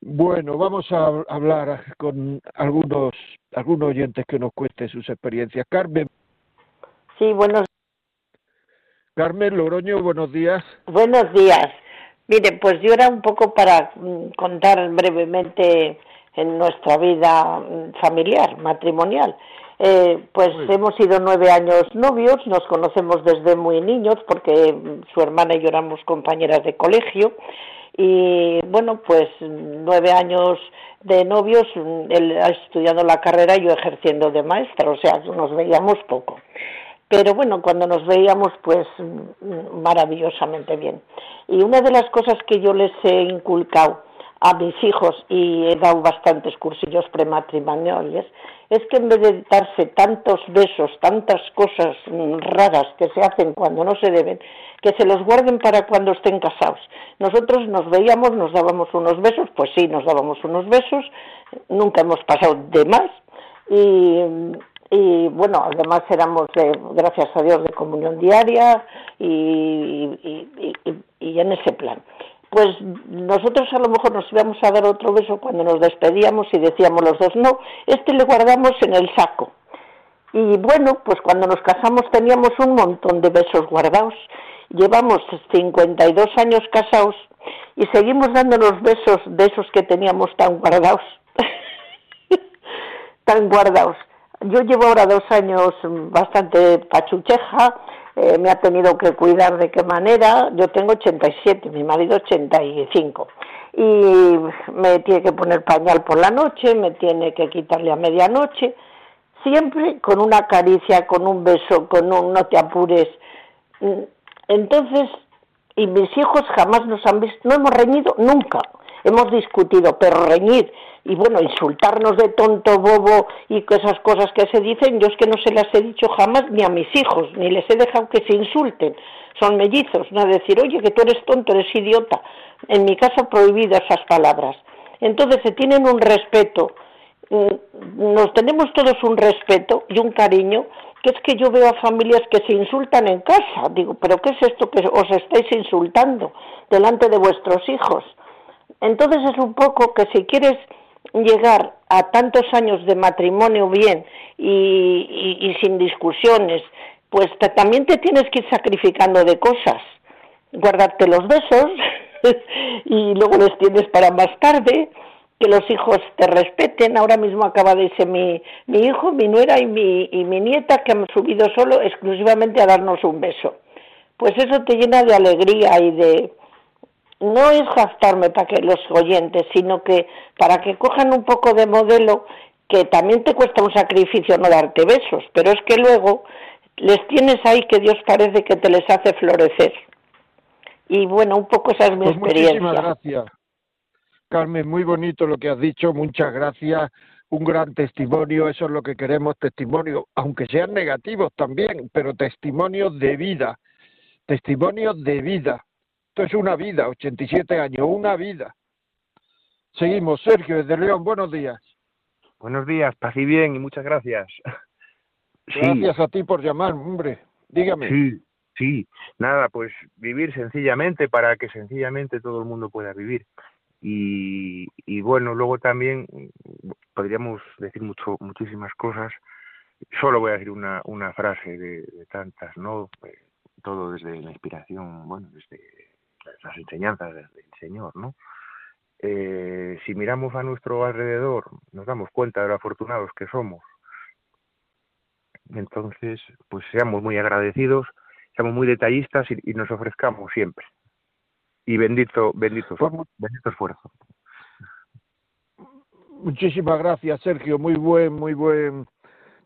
Bueno, vamos a hablar con algunos, algunos oyentes que nos cuenten sus experiencias. Carmen. Sí, buenos Carmen Loroño, buenos días. Buenos días. Mire, pues yo era un poco para mm, contar brevemente en nuestra vida mm, familiar, matrimonial. Eh, pues hemos sido nueve años novios, nos conocemos desde muy niños porque mm, su hermana y yo éramos compañeras de colegio y bueno, pues nueve años de novios, él estudiando la carrera y yo ejerciendo de maestra, o sea, nos veíamos poco pero bueno, cuando nos veíamos, pues maravillosamente bien. Y una de las cosas que yo les he inculcado a mis hijos y he dado bastantes cursillos prematrimoniales es que en vez de darse tantos besos, tantas cosas raras que se hacen cuando no se deben, que se los guarden para cuando estén casados. Nosotros nos veíamos, nos dábamos unos besos, pues sí, nos dábamos unos besos, nunca hemos pasado de más y y bueno, además éramos, de, gracias a Dios, de comunión diaria y, y, en ese plan. Pues nosotros a lo mejor nos íbamos a dar otro beso cuando nos despedíamos y decíamos los dos, no, este le guardamos en el saco. Y bueno, pues cuando nos casamos teníamos un montón de besos guardados. Llevamos 52 años casados y seguimos dando los besos de esos que teníamos tan guardados. tan guardados. Yo llevo ahora dos años bastante pachucheja, eh, me ha tenido que cuidar de qué manera. Yo tengo 87, mi marido 85. Y me tiene que poner pañal por la noche, me tiene que quitarle a medianoche, siempre con una caricia, con un beso, con un no te apures. Entonces, y mis hijos jamás nos han visto, no hemos reñido nunca, hemos discutido, pero reñir y bueno, insultarnos de tonto, bobo y esas cosas que se dicen, yo es que no se las he dicho jamás ni a mis hijos, ni les he dejado que se insulten. Son mellizos, no decir, oye, que tú eres tonto, eres idiota. En mi caso, prohibido esas palabras. Entonces, se tienen un respeto, mm, nos tenemos todos un respeto y un cariño, que es que yo veo a familias que se insultan en casa. Digo, ¿pero qué es esto que os estáis insultando delante de vuestros hijos? Entonces es un poco que si quieres llegar a tantos años de matrimonio bien y, sin discusiones, pues también te tienes que ir sacrificando de cosas, guardarte los besos y luego los tienes para más tarde, que los hijos te respeten. Ahora mismo acaba de irse mi, mi hijo, mi nuera y mi, y mi nieta que han subido solo exclusivamente a darnos un beso. Pues eso te llena de alegría y de, no es gastarme para que los oyentes, sino que para que cojan un poco de modelo, que también te cuesta un sacrificio no darte besos, pero es que luego les tienes ahí que Dios parece que te les hace florecer. Y bueno, un poco esa es mi pues experiencia. Muchísimas gracias. Carmen, muy bonito lo que has dicho, muchas gracias. Un gran testimonio, eso es lo que queremos, testimonio, aunque sean negativos también, pero testimonios de vida, testimonios de vida esto es una vida, 87 años, una vida. Seguimos. Sergio, desde León, buenos días. Buenos días, paz y bien, y muchas gracias. Gracias a ti por llamar, hombre. Dígame. Sí, sí. Nada, pues vivir sencillamente para que sencillamente todo el mundo pueda vivir. Y, y bueno, luego también podríamos decir mucho, muchísimas cosas. Solo voy a decir una, una frase de, de tantas, ¿no? Eh, todo desde la inspiración, bueno, desde las enseñanzas del Señor, ¿no? Eh, si miramos a nuestro alrededor, nos damos cuenta de lo afortunados que somos. Entonces, pues seamos muy agradecidos, seamos muy detallistas y, nos ofrezcamos siempre. Y bendito, bendito, pues bendito esfuerzo. Muchísimas gracias, Sergio. Muy buen, muy buen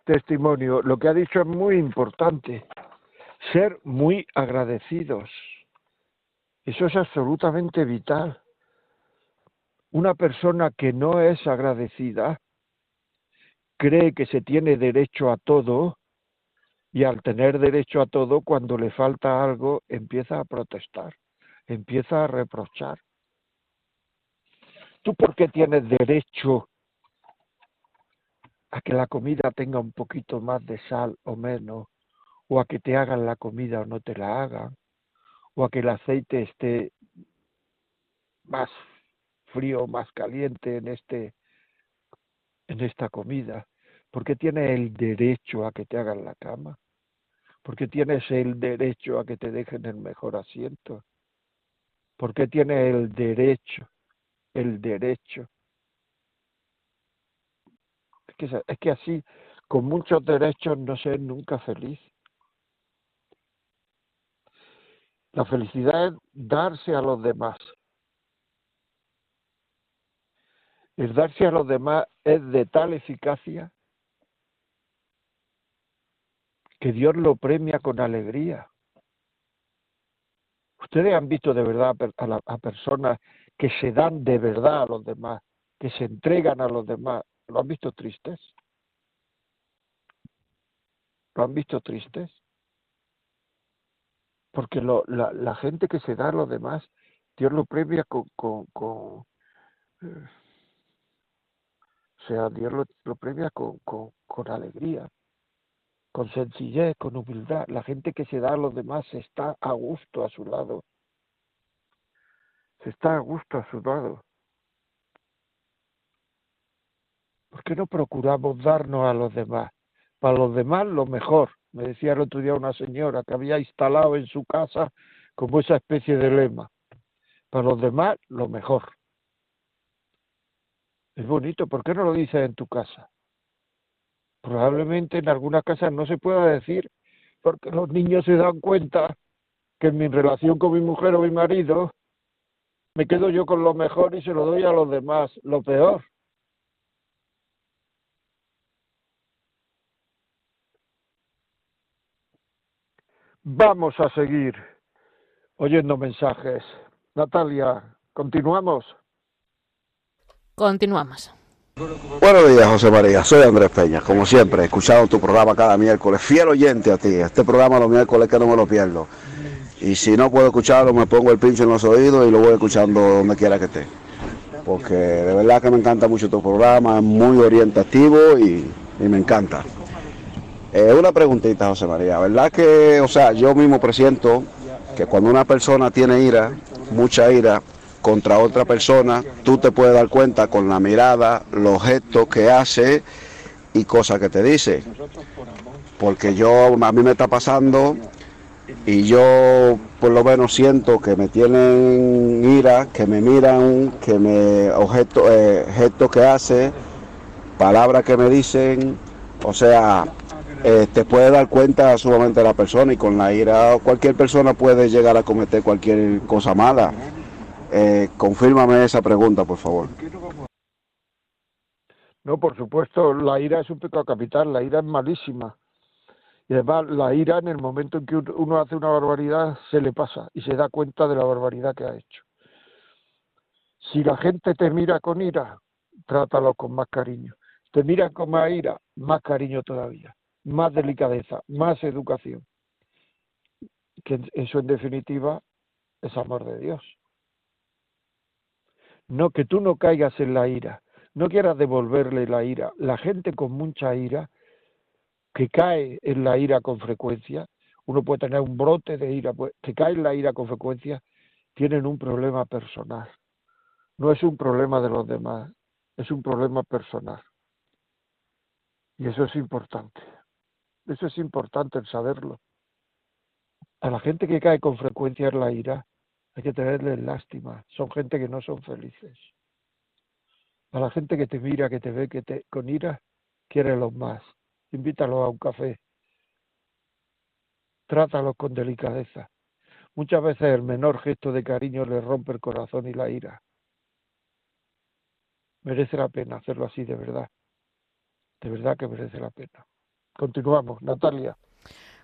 testimonio. Lo que ha dicho es muy importante. Ser muy agradecidos. Eso es absolutamente vital. Una persona que no es agradecida cree que se tiene derecho a todo y al tener derecho a todo, cuando le falta algo, empieza a protestar, empieza a reprochar. ¿Tú por qué tienes derecho a que la comida tenga un poquito más de sal o menos? o a que te hagan la comida o no te la hagan, o a que el aceite esté más frío más caliente en este en esta comida, porque tienes el derecho a que te hagan la cama, porque tienes el derecho a que te dejen el mejor asiento, porque tienes el derecho, el derecho. Es que, es que así, con muchos derechos, no ser nunca feliz. La felicidad es darse a los demás. El darse a los demás es de tal eficacia que Dios lo premia con alegría. Ustedes han visto de verdad a, a personas que se dan de verdad a los demás, que se entregan a los demás. ¿Lo han visto tristes? ¿Lo han visto tristes? Porque lo, la, la, gente que se da a los demás, Dios lo premia con, con, eh, o sea, Dios lo, premia con, con, con alegría, con sencillez, con humildad. La gente que se da a los demás está a gusto a su lado. Se está a gusto a su lado. ¿Por qué no procuramos darnos a los demás? Para los demás lo mejor. Me decía el otro día una señora que había instalado en su casa como esa especie de lema. Para los demás lo mejor. Es bonito, ¿por qué no lo dices en tu casa? Probablemente en algunas casas no se pueda decir, porque los niños se dan cuenta que en mi relación con mi mujer o mi marido me quedo yo con lo mejor y se lo doy a los demás, lo peor. Vamos a seguir oyendo mensajes. Natalia, continuamos. Continuamos. Buenos días, José María. Soy Andrés Peña, como siempre, escuchando tu programa cada miércoles. Fiel oyente a ti. Este programa los miércoles que no me lo pierdo. Y si no puedo escucharlo, me pongo el pincho en los oídos y lo voy escuchando donde quiera que esté. Porque de verdad que me encanta mucho tu programa, es muy orientativo y, y me encanta. Eh, una preguntita, José María. ¿Verdad que, o sea, yo mismo presiento que cuando una persona tiene ira, mucha ira, contra otra persona, tú te puedes dar cuenta con la mirada, los gestos que hace y cosas que te dice. Porque yo, a mí me está pasando y yo por lo menos siento que me tienen ira, que me miran, que me objeto, eh, gestos que hace, palabras que me dicen, o sea, eh, te puede dar cuenta sumamente la persona y con la ira cualquier persona puede llegar a cometer cualquier cosa mala. Eh, confírmame esa pregunta, por favor. No, por supuesto, la ira es un pecado capital, la ira es malísima. Y además, la ira en el momento en que uno hace una barbaridad se le pasa y se da cuenta de la barbaridad que ha hecho. Si la gente te mira con ira, trátalo con más cariño. Te miran con más ira, más cariño todavía, más delicadeza, más educación. Que eso en definitiva es amor de Dios. No, que tú no caigas en la ira, no quieras devolverle la ira. La gente con mucha ira, que cae en la ira con frecuencia, uno puede tener un brote de ira, pues, que cae en la ira con frecuencia, tienen un problema personal. No es un problema de los demás, es un problema personal. Y eso es importante. Eso es importante el saberlo. A la gente que cae con frecuencia en la ira, hay que tenerles lástima. Son gente que no son felices. A la gente que te mira, que te ve, que te con ira, los más. Invítalos a un café. Trátalos con delicadeza. Muchas veces el menor gesto de cariño le rompe el corazón y la ira. Merece la pena hacerlo así de verdad. De verdad que merece la pena. Continuamos. Natalia.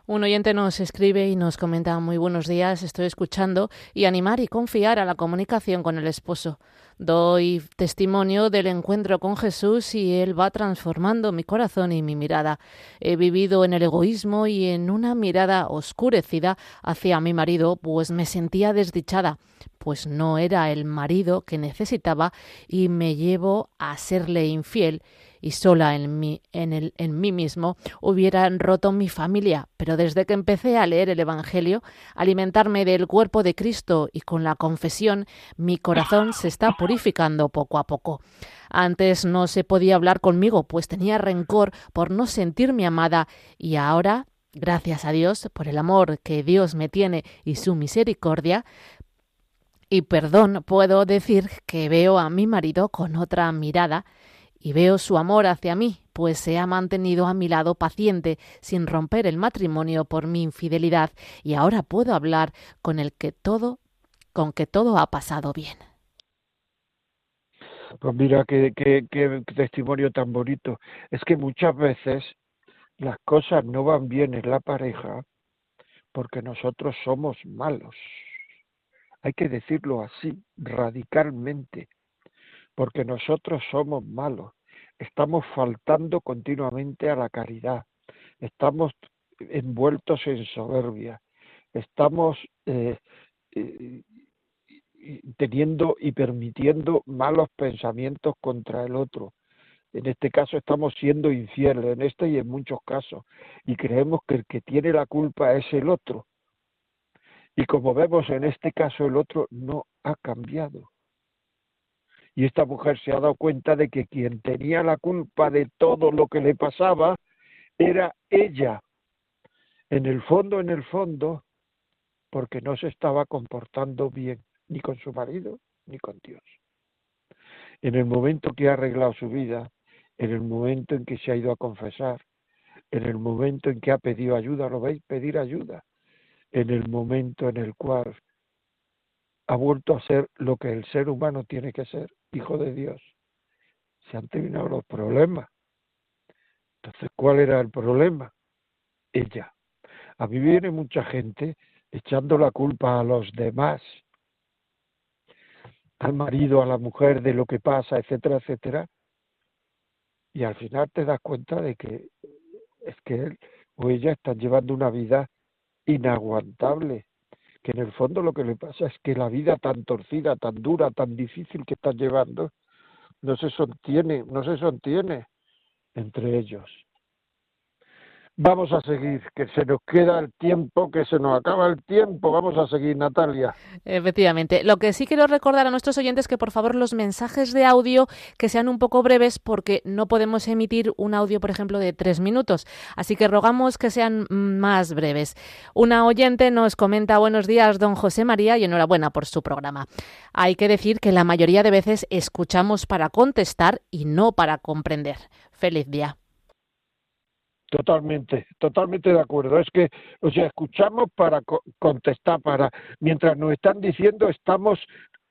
Un oyente nos escribe y nos comenta muy buenos días, estoy escuchando y animar y confiar a la comunicación con el esposo. Doy testimonio del encuentro con Jesús y Él va transformando mi corazón y mi mirada. He vivido en el egoísmo y en una mirada oscurecida hacia mi marido, pues me sentía desdichada, pues no era el marido que necesitaba y me llevo a serle infiel y sola en mí, en, el, en mí mismo hubieran roto mi familia. Pero desde que empecé a leer el Evangelio, alimentarme del cuerpo de Cristo y con la confesión, mi corazón se está purificando poco a poco. Antes no se podía hablar conmigo, pues tenía rencor por no sentirme amada y ahora Gracias a Dios por el amor que Dios me tiene y su misericordia, y perdón, puedo decir que veo a mi marido con otra mirada y veo su amor hacia mí, pues se ha mantenido a mi lado paciente, sin romper el matrimonio por mi infidelidad, y ahora puedo hablar con el que todo, con que todo ha pasado bien. Pues mira qué, qué, qué testimonio tan bonito. Es que muchas veces las cosas no van bien en la pareja porque nosotros somos malos. Hay que decirlo así, radicalmente porque nosotros somos malos, estamos faltando continuamente a la caridad, estamos envueltos en soberbia, estamos eh, eh, teniendo y permitiendo malos pensamientos contra el otro. En este caso estamos siendo infieles, en este y en muchos casos, y creemos que el que tiene la culpa es el otro. Y como vemos en este caso, el otro no ha cambiado. Y esta mujer se ha dado cuenta de que quien tenía la culpa de todo lo que le pasaba era ella. En el fondo, en el fondo, porque no se estaba comportando bien, ni con su marido, ni con Dios. En el momento que ha arreglado su vida, en el momento en que se ha ido a confesar, en el momento en que ha pedido ayuda, ¿lo veis? Pedir ayuda. En el momento en el cual ha vuelto a ser lo que el ser humano tiene que ser, hijo de Dios. Se han terminado los problemas. Entonces, ¿cuál era el problema? Ella. A mí viene mucha gente echando la culpa a los demás, al marido, a la mujer, de lo que pasa, etcétera, etcétera, y al final te das cuenta de que es que él o ella están llevando una vida inaguantable que en el fondo lo que le pasa es que la vida tan torcida, tan dura, tan difícil que están llevando, no se sostiene, no se sostiene entre ellos. Vamos a seguir, que se nos queda el tiempo, que se nos acaba el tiempo. Vamos a seguir, Natalia. Efectivamente. Lo que sí quiero recordar a nuestros oyentes que por favor los mensajes de audio que sean un poco breves porque no podemos emitir un audio, por ejemplo, de tres minutos. Así que rogamos que sean más breves. Una oyente nos comenta buenos días, don José María, y enhorabuena por su programa. Hay que decir que la mayoría de veces escuchamos para contestar y no para comprender. Feliz día. Totalmente, totalmente de acuerdo. Es que, o sea, escuchamos para contestar, para mientras nos están diciendo estamos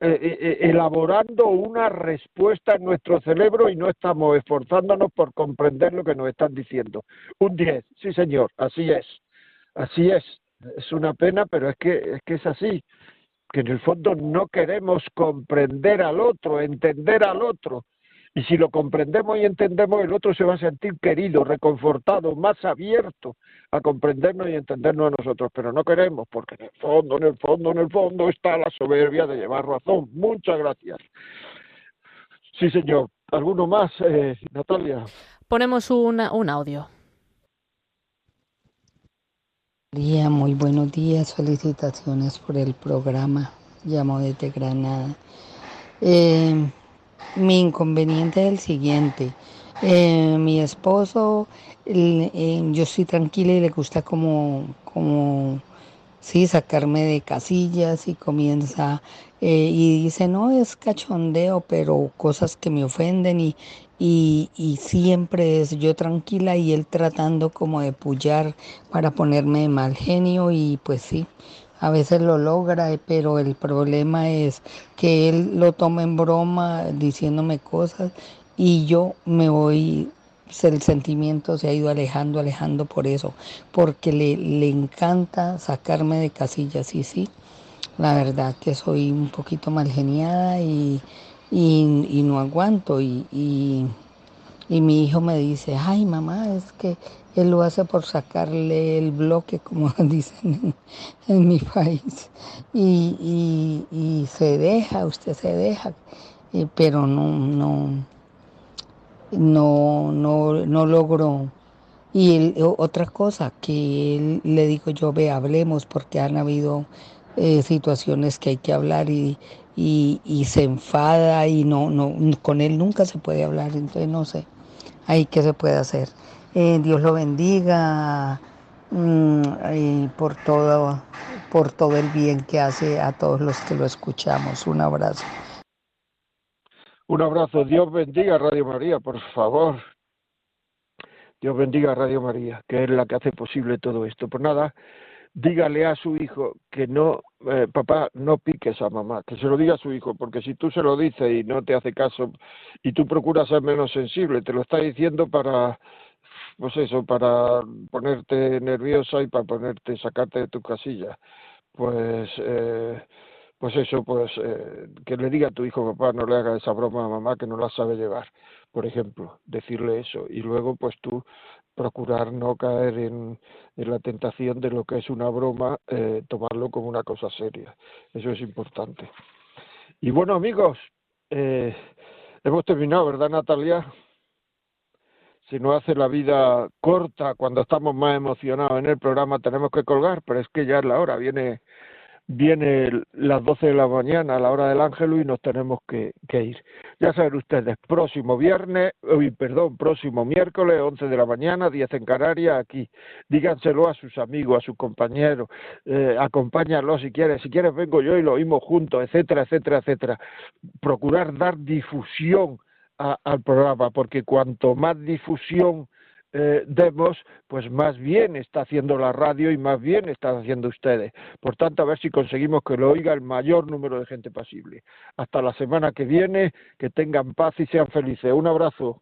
eh, eh, eh, elaborando una respuesta en nuestro cerebro y no estamos esforzándonos por comprender lo que nos están diciendo. Un 10, sí señor, así es, así es. Es una pena, pero es que es que es así, que en el fondo no queremos comprender al otro, entender al otro, y si lo comprendemos y entendemos, el otro se va a sentir querido, reconfortado, más abierto a comprendernos y entendernos a nosotros. Pero no queremos, porque en el fondo, en el fondo, en el fondo está la soberbia de llevar razón. Muchas gracias. Sí, señor. ¿Alguno más, eh, Natalia? Ponemos un audio. Día, muy buenos días. Felicitaciones por el programa. Llamo desde Granada. Eh, mi inconveniente es el siguiente. Eh, mi esposo, eh, yo estoy tranquila y le gusta como, como, sí, sacarme de casillas y comienza eh, y dice, no es cachondeo, pero cosas que me ofenden y, y, y, siempre es yo tranquila y él tratando como de pullar para ponerme de mal genio y pues sí, a veces lo logra, eh, pero el problema es que él lo toma en broma diciéndome cosas y yo me voy, el sentimiento se ha ido alejando, alejando por eso, porque le, le encanta sacarme de casillas y sí, la verdad que soy un poquito mal geniada y, y, no aguanto. Y, y, mi hijo me dice, ay mamá, es que él lo hace por sacarle el bloque, como dicen en, mi país. Y, y, se deja, usted se deja, pero no, no, no, no, no logro. Y otra cosa que le digo yo, ve, hablemos, porque han habido eh, situaciones que hay que hablar y, y, se enfada y no, no, con él nunca se puede hablar, entonces no sé, ahí qué se puede hacer. Eh, Dios lo bendiga mm, por, todo, por todo el bien que hace a todos los que lo escuchamos. Un abrazo. Un abrazo. Dios bendiga Radio María, por favor. Dios bendiga Radio María, que es la que hace posible todo esto. Pues nada, dígale a su hijo que no, eh, papá, no piques a mamá, que se lo diga a su hijo, porque si tú se lo dices y no te hace caso y tú procuras ser menos sensible, te lo está diciendo para, pues eso, para ponerte nerviosa y para ponerte, sacarte de tu casilla. Pues, eh, pues eso, pues eh, que le diga a tu hijo, papá, no le haga esa broma a mamá que no la sabe llevar, por ejemplo, decirle eso. Y luego, pues tú procurar no caer en, la tentación de lo que es una broma, eh, tomarlo como una cosa seria. Eso es importante. Y bueno, amigos, eh, hemos terminado, ¿verdad, Natalia? Si no hace la vida corta cuando estamos más emocionados en el programa, tenemos que colgar, pero es que ya es la hora, viene viene las 12 de la mañana a la hora del ángel y nos tenemos que, ir. Ya saben ustedes, próximo viernes, uy, perdón, próximo miércoles, 11 de la mañana, 10 en Canarias, aquí. Díganselo a sus amigos, a sus compañeros, eh, si quieres, si quieres vengo yo y lo oímos juntos, etcétera, etcétera, etcétera. Procurar dar difusión al programa, porque cuanto más difusión eh, demos, pues más bien está haciendo la radio y más bien están haciendo ustedes. Por tanto, a ver si conseguimos que lo oiga el mayor número de gente posible. Hasta la semana que viene, que tengan paz y sean felices. Un abrazo.